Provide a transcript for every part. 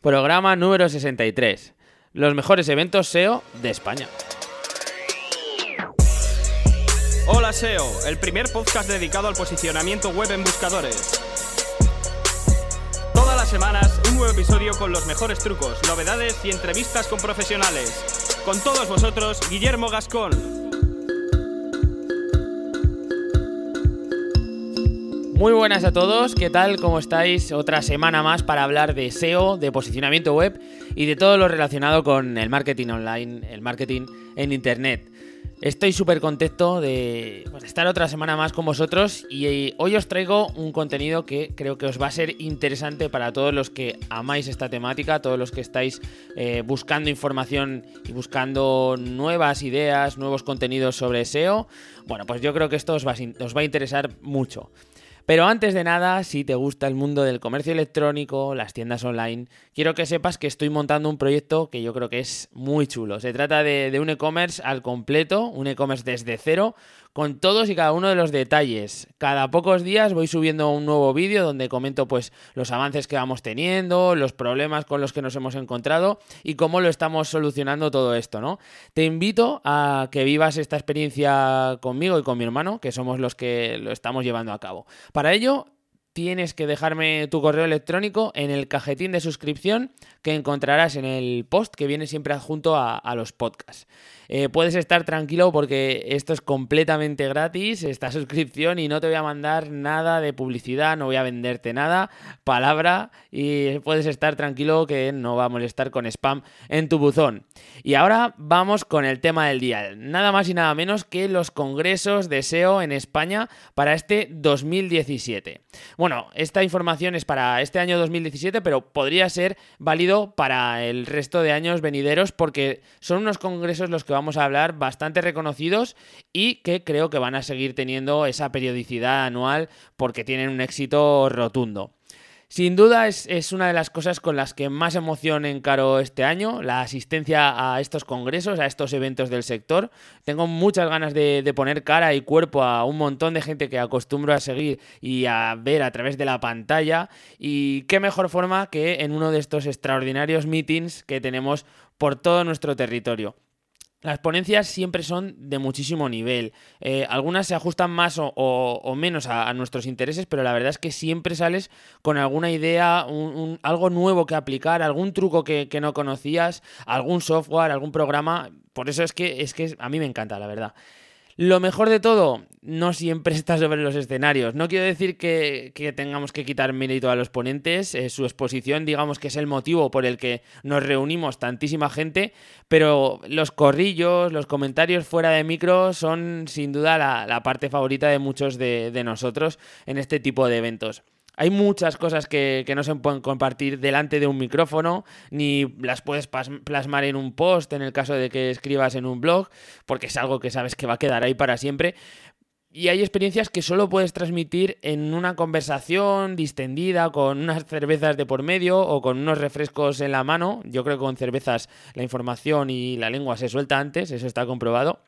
Programa número 63. Los mejores eventos SEO de España. Hola SEO, el primer podcast dedicado al posicionamiento web en buscadores. Todas las semanas un nuevo episodio con los mejores trucos, novedades y entrevistas con profesionales. Con todos vosotros, Guillermo Gascón. Muy buenas a todos, ¿qué tal? ¿Cómo estáis? Otra semana más para hablar de SEO, de posicionamiento web y de todo lo relacionado con el marketing online, el marketing en Internet. Estoy súper contento de pues, estar otra semana más con vosotros y eh, hoy os traigo un contenido que creo que os va a ser interesante para todos los que amáis esta temática, todos los que estáis eh, buscando información y buscando nuevas ideas, nuevos contenidos sobre SEO. Bueno, pues yo creo que esto os va a interesar mucho. Pero antes de nada, si te gusta el mundo del comercio electrónico, las tiendas online, quiero que sepas que estoy montando un proyecto que yo creo que es muy chulo. Se trata de, un e-commerce al completo, un e-commerce desde cero, con todos y cada uno de los detalles. Cada pocos días voy subiendo un nuevo vídeo donde comento pues los avances que vamos teniendo, los problemas con los que nos hemos encontrado y cómo lo estamos solucionando todo esto, ¿no? Te invito a que vivas esta experiencia conmigo y con mi hermano, que somos los que lo estamos llevando a cabo. Para ello, tienes que dejarme tu correo electrónico en el cajetín de suscripción que encontrarás en el post que viene siempre adjunto a, los podcasts. Eh, puedes estar tranquilo porque esto es completamente gratis, esta suscripción, y no te voy a mandar nada de publicidad, no voy a venderte nada, palabra, y puedes estar tranquilo que no va a molestar con spam en tu buzón. Y ahora vamos con el tema del día, nada más y nada menos que los congresos de SEO en España para este 2017. Bueno, esta información es para este año 2017, pero podría ser válido para el resto de años venideros porque son unos congresos los que vamos a hablar bastante reconocidos y que creo que van a seguir teniendo esa periodicidad anual porque tienen un éxito rotundo. Sin duda es, una de las cosas con las que más emoción encaro este año, la asistencia a estos congresos, a estos eventos del sector. Tengo muchas ganas de, de, poner cara y cuerpo a un montón de gente que acostumbro a seguir y a ver a través de la pantalla. Y qué mejor forma que en uno de estos extraordinarios meetings que tenemos por todo nuestro territorio. Las ponencias siempre son de muchísimo nivel. Eh, algunas se ajustan más o, menos a, nuestros intereses, pero la verdad es que siempre sales con alguna idea, algo nuevo que aplicar, algún truco que, que, no conocías, algún software, algún programa. Por eso es que, es que a mí me encanta, la verdad. Lo mejor de todo, no siempre está sobre los escenarios. No quiero decir que, tengamos que quitar mérito a los ponentes, eh, su exposición digamos que es el motivo por el que nos reunimos tantísima gente, pero los corrillos, los comentarios fuera de micro son sin duda la, parte favorita de muchos de nosotros en este tipo de eventos. Hay muchas cosas que, no se pueden compartir delante de un micrófono, ni las puedes plasmar en un post en el caso de que escribas en un blog, porque es algo que sabes que va a quedar ahí para siempre. Y hay experiencias que solo puedes transmitir en una conversación distendida, con unas cervezas de por medio o con unos refrescos en la mano. Yo creo que con cervezas la información y la lengua se suelta antes, eso está comprobado.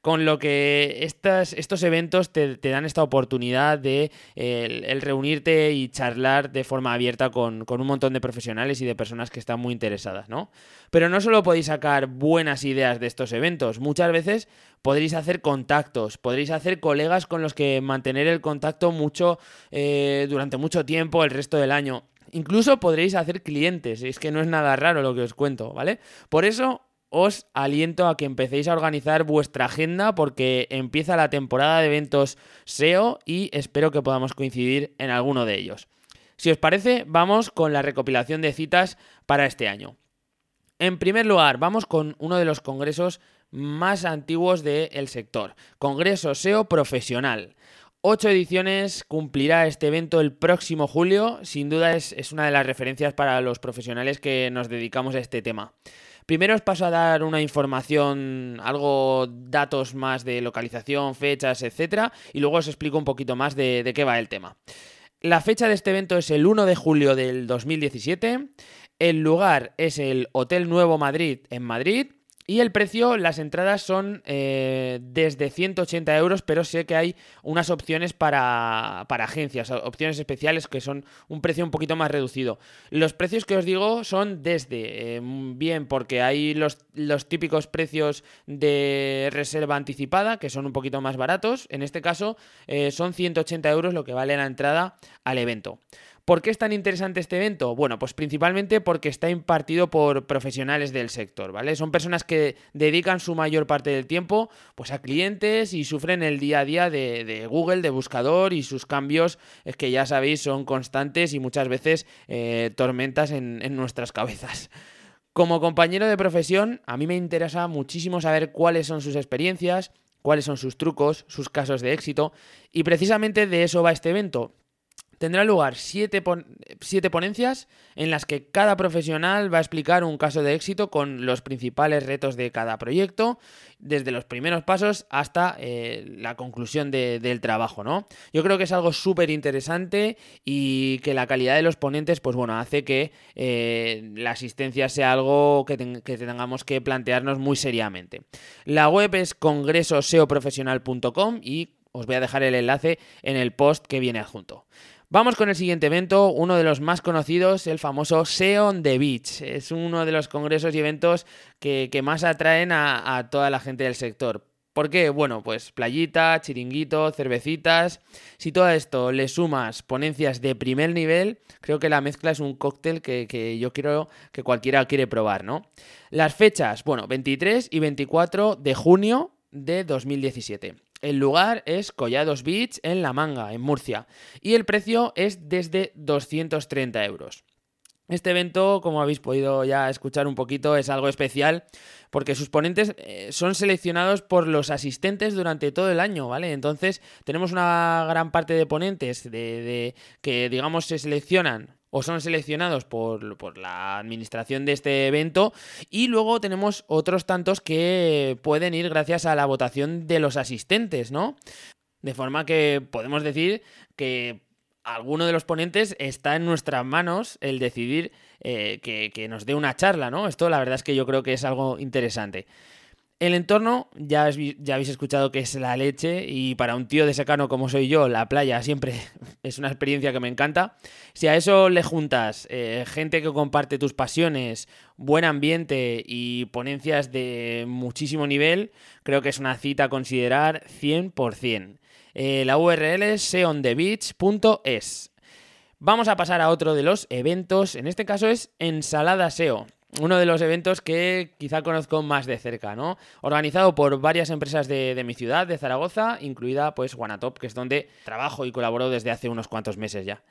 Con lo que estas, estos eventos te, dan esta oportunidad de el, reunirte y charlar de forma abierta con, con, un montón de profesionales y de personas que están muy interesadas, ¿no? Pero no solo podéis sacar buenas ideas de estos eventos, muchas veces podréis hacer contactos, podréis hacer colegas con los que mantener el contacto mucho eh, durante mucho tiempo el resto del año. Incluso podréis hacer clientes, es que no es nada raro lo que os cuento, ¿vale? Por eso os aliento a que empecéis a organizar vuestra agenda porque empieza la temporada de eventos SEO y espero que podamos coincidir en alguno de ellos. Si os parece, vamos con la recopilación de citas para este año. En primer lugar, vamos con uno de los congresos más antiguos del sector, Congreso SEO Profesional. Ocho ediciones cumplirá este evento el próximo julio. Sin duda es, una de las referencias para los profesionales que nos dedicamos a este tema. Primero os paso a dar una información, algo, datos más de localización, fechas, etcétera, y luego os explico un poquito más de, de qué va el tema. La fecha de este evento es el 1 de julio del 2017. El lugar es el Hotel Nuevo Madrid en Madrid Y el precio, las entradas son eh, desde 180 euros, pero sé que hay unas opciones para, agencias, opciones especiales que son un precio un poquito más reducido. Los precios que os digo son desde, eh, bien, porque hay los, los típicos precios de reserva anticipada, que son un poquito más baratos. En este caso, eh, son 180 euros lo que vale la entrada al evento. ¿Por qué es tan interesante este evento? Bueno, pues principalmente porque está impartido por profesionales del sector, ¿vale? Son personas que dedican su mayor parte del tiempo pues, a clientes y sufren el día a día de, Google, de buscador y sus cambios, es que ya sabéis, son constantes y muchas veces eh, tormentas en, en nuestras cabezas. Como compañero de profesión, a mí me interesa muchísimo saber cuáles son sus experiencias, cuáles son sus trucos, sus casos de éxito, y precisamente de eso va este evento, tendrá lugar siete, ponencias en las que cada profesional va a explicar un caso de éxito con los principales retos de cada proyecto, desde los primeros pasos hasta eh, la conclusión del trabajo, ¿no? Yo creo que es algo súper interesante y que la calidad de los ponentes, pues bueno, hace que eh, la asistencia sea algo que, que, tengamos que plantearnos muy seriamente. La web es congresoseoprofesional.com y os voy a dejar el enlace en el post que viene adjunto. Vamos con el siguiente evento, uno de los más conocidos, el famoso SEO on the Beach. Es uno de los congresos y eventos que, más atraen a, toda la gente del sector. ¿Por qué? Bueno, pues playita, chiringuito, cervecitas. Si todo esto le sumas ponencias de primer nivel, creo que la mezcla es un cóctel que, que, yo quiero que cualquiera quiere probar, ¿no? Las fechas, bueno, 23 y 24 de junio de 2017. El lugar es Collados Beach en La Manga, en Murcia, y el precio es desde 230 euros. Este evento, como habéis podido ya escuchar un poquito, es algo especial porque sus ponentes eh, son seleccionados por los asistentes durante todo el año, ¿vale? Entonces tenemos una gran parte de ponentes de que, digamos, se seleccionan o son seleccionados por, la administración de este evento y luego tenemos otros tantos que pueden ir gracias a la votación de los asistentes, ¿no? De forma que podemos decir que alguno de los ponentes está en nuestras manos el decidir eh, que, que, nos dé una charla, ¿no? Esto la verdad es que yo creo que es algo interesante. El entorno, ya, habéis escuchado que es la leche y para un tío de secano como soy yo, la playa siempre es una experiencia que me encanta. Si a eso le juntas eh, gente que comparte tus pasiones, buen ambiente y ponencias de muchísimo nivel, creo que es una cita a considerar 100%. Eh, la URL es seonthebeach.es. Vamos a pasar a otro de los eventos, en este caso es Ensalada SEO uno de los eventos que quizá conozco más de cerca, ¿no? Organizado por varias empresas de, mi ciudad, de Zaragoza, incluida pues Guanatop, que es donde trabajo y colaboro desde hace unos cuantos meses ya.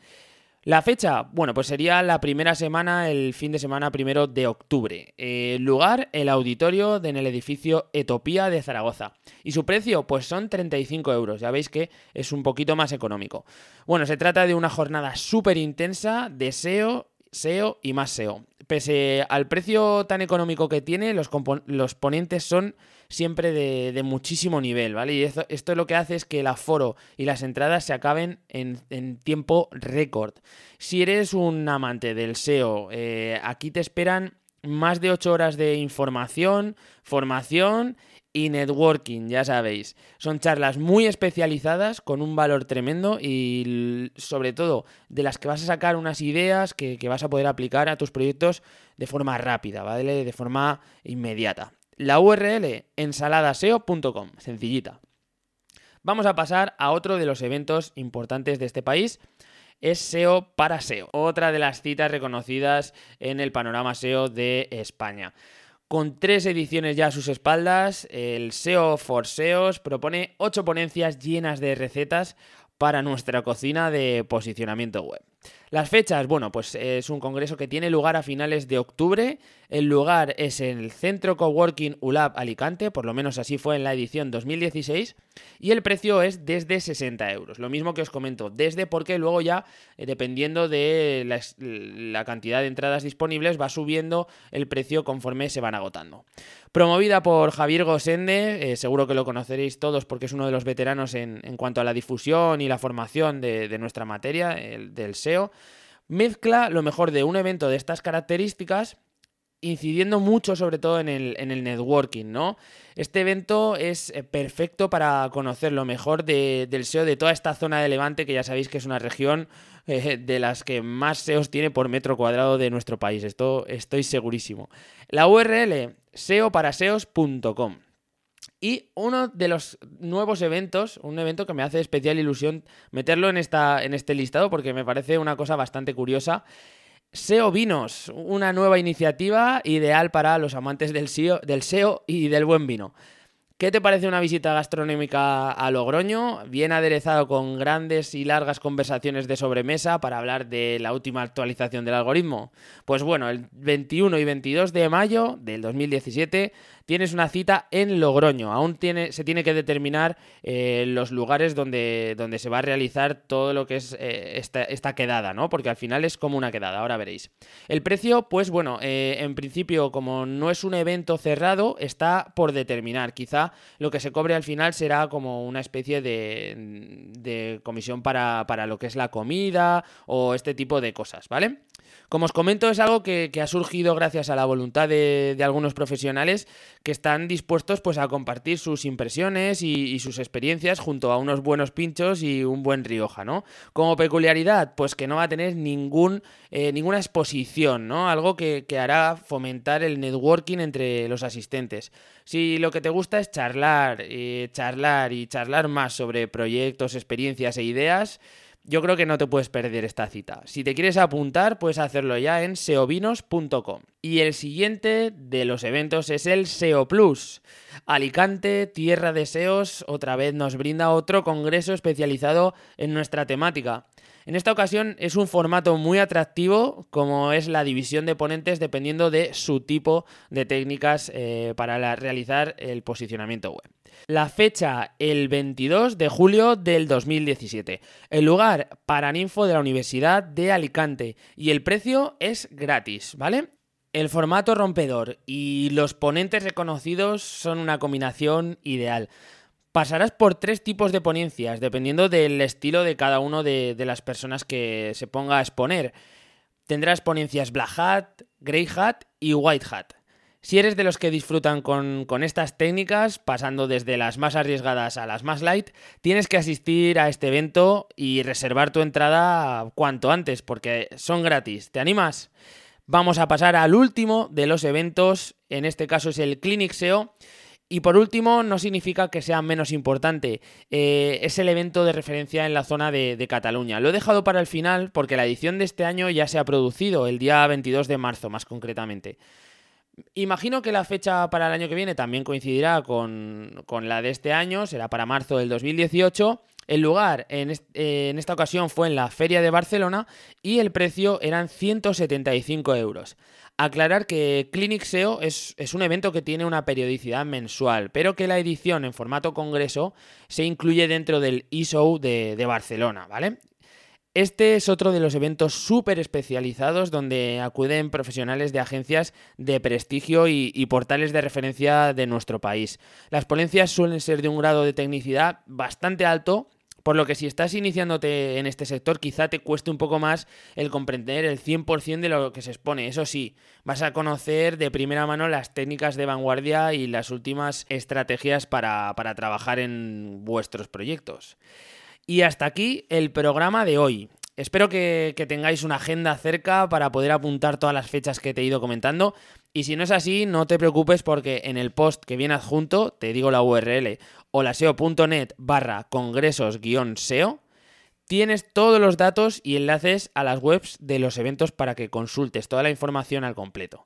La fecha, bueno, pues sería la primera semana, el fin de semana primero de octubre. El lugar, el auditorio en el edificio Etopía de Zaragoza. Y su precio, pues son 35 euros. Ya veis que es un poquito más económico. Bueno, se trata de una jornada súper intensa de SEO SEO y más SEO. Pese al precio tan económico que tiene, los, los ponentes son siempre de, muchísimo nivel, ¿vale? Y esto, es lo que hace es que el aforo y las entradas se acaben en, tiempo récord. Si eres un amante del SEO, eh, aquí te esperan más de 8 horas de información, formación y networking, ya sabéis. Son charlas muy especializadas con un valor tremendo y sobre todo de las que vas a sacar unas ideas que, vas a poder aplicar a tus proyectos de forma rápida, ¿vale? De forma inmediata. La URL ensaladaseo.com, sencillita. Vamos a pasar a otro de los eventos importantes de este país, es SEO para SEO, otra de las citas reconocidas en el panorama SEO de España. Con tres ediciones ya a sus espaldas, el SEO for SEOs propone ocho ponencias llenas de recetas para nuestra cocina de posicionamiento web. Las fechas, bueno, pues es un congreso que tiene lugar a finales de octubre. El lugar es en el Centro Coworking ULAB Alicante, por lo menos así fue en la edición 2016, y el precio es desde 60 euros. Lo mismo que os comento, desde porque luego ya, eh, dependiendo de la, cantidad de entradas disponibles, va subiendo el precio conforme se van agotando. Promovida por Javier Gosende, eh, seguro que lo conoceréis todos porque es uno de los veteranos en, cuanto a la difusión y la formación de, nuestra materia, el, del SEO, mezcla lo mejor de un evento de estas características incidiendo mucho sobre todo en el, en el networking, ¿no? Este evento es eh, perfecto para conocer lo mejor del SEO de toda esta zona de Levante, que ya sabéis que es una región eh, de las que más SEOs tiene por metro cuadrado de nuestro país. Esto estoy segurísimo. La URL seoparaseos.com. Y uno de los nuevos eventos, un evento que me hace especial ilusión meterlo en, esta, en este listado porque me parece una cosa bastante curiosa, SEO Vinos, una nueva iniciativa ideal para los amantes del SEO, del SEO y del buen vino. ¿Qué te parece una visita gastronómica a Logroño? Bien aderezado con grandes y largas conversaciones de sobremesa para hablar de la última actualización del algoritmo. Pues bueno, el 21 y 22 de mayo del 2017 tienes una cita en Logroño. Aún tiene, se tiene que determinar eh, los lugares donde, donde se va a realizar todo lo que es eh, esta, quedada, ¿no? Porque al final es como una quedada, ahora veréis. El precio, pues bueno, eh, en principio, como no es un evento cerrado, está por determinar. Quizá lo que se cobre al final será como una especie de, comisión para, para lo que es la comida o este tipo de cosas, ¿vale? Como os comento, es algo que, ha surgido gracias a la voluntad de, algunos profesionales que están dispuestos pues, a compartir sus impresiones y, sus experiencias junto a unos buenos pinchos y un buen Rioja, ¿no? Como peculiaridad, pues que no va a tener ningún, eh, ninguna exposición, ¿no? Algo que, hará fomentar el networking entre los asistentes. Si lo que te gusta es charlar, eh, charlar y charlar más sobre proyectos, experiencias e ideas, yo creo que no te puedes perder esta cita. Si te quieres apuntar, puedes hacerlo ya en seovinos.com. Y el siguiente de los eventos es el SEO Plus. Alicante, tierra de SEOs, otra vez nos brinda otro congreso especializado en nuestra temática. En esta ocasión es un formato muy atractivo, como es la división de ponentes dependiendo de su tipo de técnicas eh, para realizar el posicionamiento web. La fecha, el 22 de julio del 2017. El lugar, Paraninfo de la Universidad de Alicante. Y el precio es gratis, ¿vale? El formato rompedor y los ponentes reconocidos son una combinación ideal. Pasarás por tres tipos de ponencias, dependiendo del estilo de cada uno de, las personas que se ponga a exponer. Tendrás ponencias Black Hat, Grey Hat y White Hat. Si eres de los que disfrutan con, con, estas técnicas, pasando desde las más arriesgadas a las más light, tienes que asistir a este evento y reservar tu entrada cuanto antes, porque son gratis. ¿Te animas? Vamos a pasar al último de los eventos, en este caso es el Clinic SEO, y por último, no significa que sea menos importante. Eh, es el evento de referencia en la zona de, Cataluña. Lo he dejado para el final porque la edición de este año ya se ha producido, el día 22 de marzo más concretamente. Imagino que la fecha para el año que viene también coincidirá con, la de este año, será para marzo del 2018. El lugar en, en, esta ocasión fue en la Feria de Barcelona y el precio eran 175 euros. Aclarar que Clinic SEO es, un evento que tiene una periodicidad mensual, pero que la edición en formato congreso se incluye dentro del de, de Barcelona, ¿vale? Este es otro de los eventos súper especializados donde acuden profesionales de agencias de prestigio y, y, portales de referencia de nuestro país. Las ponencias suelen ser de un grado de tecnicidad bastante alto por lo que si estás iniciándote en este sector, quizá te cueste un poco más el comprender el 100% de lo que se expone. Eso sí, vas a conocer de primera mano las técnicas de vanguardia y las últimas estrategias para, trabajar en vuestros proyectos. Y hasta aquí el programa de hoy. Espero que, que, tengáis una agenda cerca para poder apuntar todas las fechas que te he ido comentando. Y si no es así, no te preocupes porque en el post que viene adjunto, te digo la URL, holaseo.net barra congresos-seo, tienes todos los datos y enlaces a las webs de los eventos para que consultes toda la información al completo.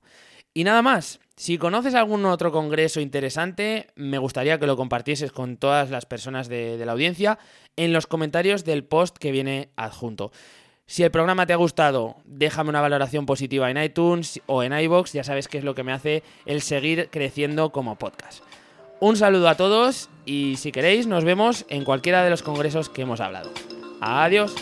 Y nada más, si conoces algún otro congreso interesante, me gustaría que lo compartieses con todas las personas de, de la audiencia en los comentarios del post que viene adjunto. Si el programa te ha gustado, déjame una valoración positiva en iTunes o en iBox, ya sabes que es lo que me hace el seguir creciendo como podcast. Un saludo a todos y si queréis nos vemos en cualquiera de los congresos que hemos hablado. Adiós.